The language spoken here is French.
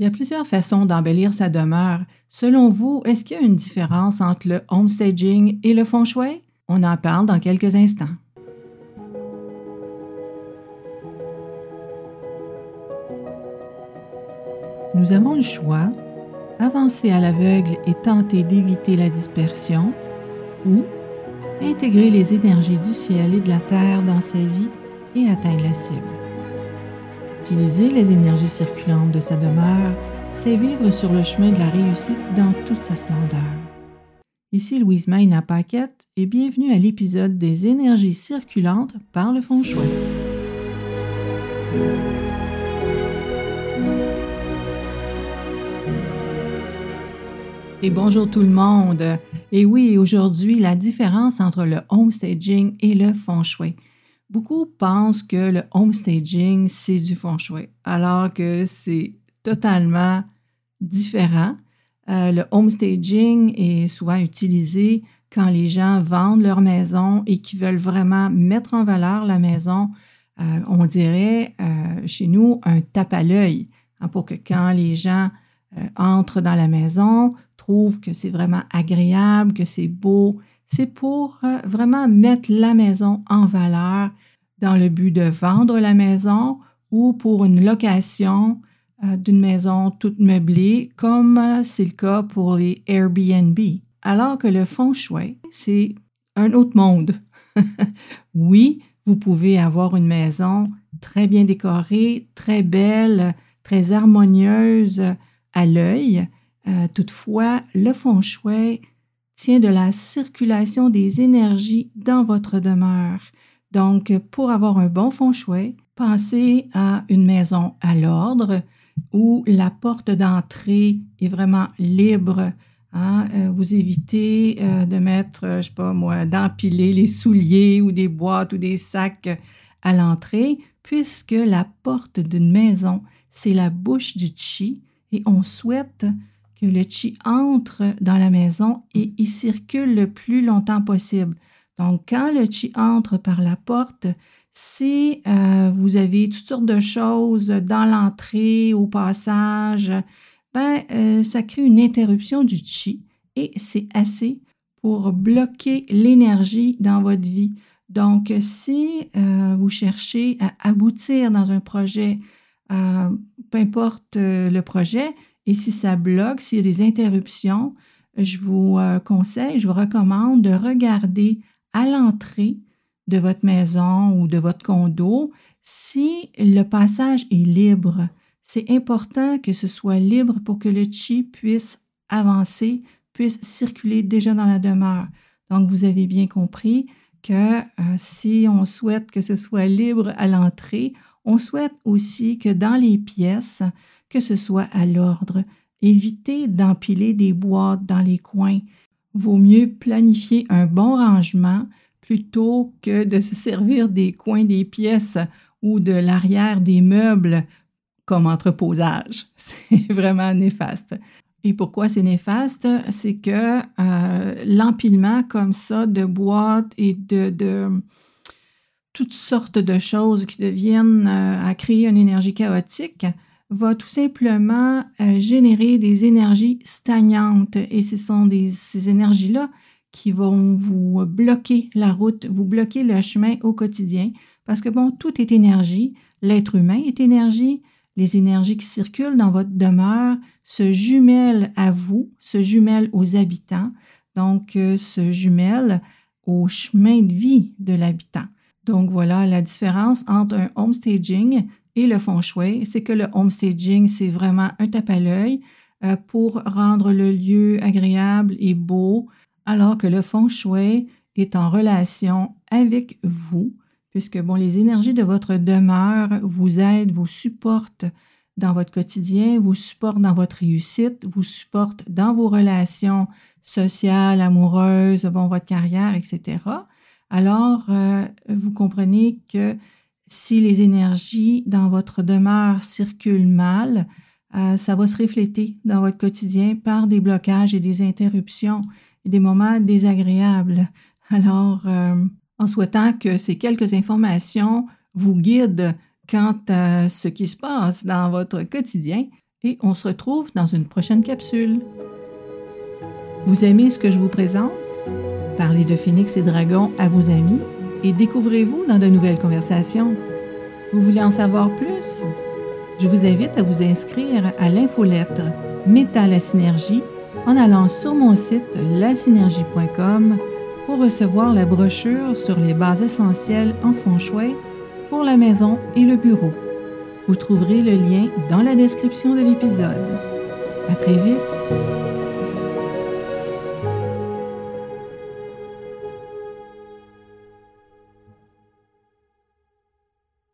Il y a plusieurs façons d'embellir sa demeure. Selon vous, est-ce qu'il y a une différence entre le homestaging et le feng shui? On en parle dans quelques instants. Nous avons le choix, avancer à l'aveugle et tenter d'éviter la dispersion, ou intégrer les énergies du ciel et de la terre dans sa vie et atteindre la cible. Utiliser les énergies circulantes de sa demeure, c'est vivre sur le chemin de la réussite dans toute sa splendeur. Ici Louise Mayna Paquette et bienvenue à l'épisode des énergies circulantes par le fond Shui. Et bonjour tout le monde. Et oui, aujourd'hui, la différence entre le homestaging et le feng shui. Beaucoup pensent que le homestaging, c'est du feng shui, alors que c'est totalement différent. Euh, le homestaging est souvent utilisé quand les gens vendent leur maison et qui veulent vraiment mettre en valeur la maison. Euh, on dirait euh, chez nous un tape à l'œil hein, pour que quand les gens entrent dans la maison, trouvent que c'est vraiment agréable, que c'est beau, c'est pour euh, vraiment mettre la maison en valeur dans le but de vendre la maison ou pour une location euh, d'une maison toute meublée, comme euh, c'est le cas pour les Airbnb. Alors que le feng shui, c'est un autre monde. oui, vous pouvez avoir une maison très bien décorée, très belle, très harmonieuse à l'œil. toutefois, le feng shui tient de la circulation des énergies dans votre demeure. Donc, pour avoir un bon feng shui, pensez à une maison à l'ordre où la porte d'entrée est vraiment libre. Hein. Euh, vous évitez euh, de mettre, je sais pas moi, d'empiler les souliers ou des boîtes ou des sacs à l'entrée, puisque la porte d'une maison, c'est la bouche du chi et on souhaite que le chi entre dans la maison et y circule le plus longtemps possible. Donc, quand le chi entre par la porte, si euh, vous avez toutes sortes de choses dans l'entrée, au passage, ben, euh, ça crée une interruption du chi et c'est assez pour bloquer l'énergie dans votre vie. Donc, si euh, vous cherchez à aboutir dans un projet, peu importe le projet, et si ça bloque, s'il y a des interruptions, je vous euh, conseille, je vous recommande de regarder à l'entrée de votre maison ou de votre condo si le passage est libre. C'est important que ce soit libre pour que le chi puisse avancer, puisse circuler déjà dans la demeure. Donc, vous avez bien compris que euh, si on souhaite que ce soit libre à l'entrée, on souhaite aussi que dans les pièces, que ce soit à l'ordre. Évitez d'empiler des boîtes dans les coins. Vaut mieux planifier un bon rangement plutôt que de se servir des coins des pièces ou de l'arrière des meubles comme entreposage. C'est vraiment néfaste. Et pourquoi c'est néfaste? C'est que euh, l'empilement comme ça de boîtes et de, toutes sortes de choses qui deviennent euh, à créer une énergie chaotique va tout simplement euh, générer des énergies stagnantes. Et ce sont ces énergies-là qui vont vous bloquer la route, vous bloquer le chemin au quotidien. Parce que bon, tout est énergie, l'être humain est énergie, les énergies qui circulent dans votre demeure se jumellent à vous, se jumellent aux habitants, donc euh, se jumellent au chemin de vie de l'habitant. Donc voilà la différence entre un homestaging et le feng shui, c'est que le homestaging, c'est vraiment un tape à l'œil euh, pour rendre le lieu agréable et beau, alors que le feng shui est en relation avec vous, puisque bon, les énergies de votre demeure vous aident, vous supportent dans votre quotidien, vous supportent dans votre réussite, vous supportent dans vos relations sociales, amoureuses, bon, votre carrière, etc. Alors, euh, vous comprenez que si les énergies dans votre demeure circulent mal, euh, ça va se refléter dans votre quotidien par des blocages et des interruptions et des moments désagréables. Alors, euh, en souhaitant que ces quelques informations vous guident quant à ce qui se passe dans votre quotidien, et on se retrouve dans une prochaine capsule. Vous aimez ce que je vous présente? Parlez de Phoenix et Dragon à vos amis et découvrez-vous dans de nouvelles conversations. Vous voulez en savoir plus? Je vous invite à vous inscrire à l'infolettre Métal à Synergie en allant sur mon site lasynergie.com pour recevoir la brochure sur les bases essentielles en feng shui pour la maison et le bureau. Vous trouverez le lien dans la description de l'épisode. À très vite!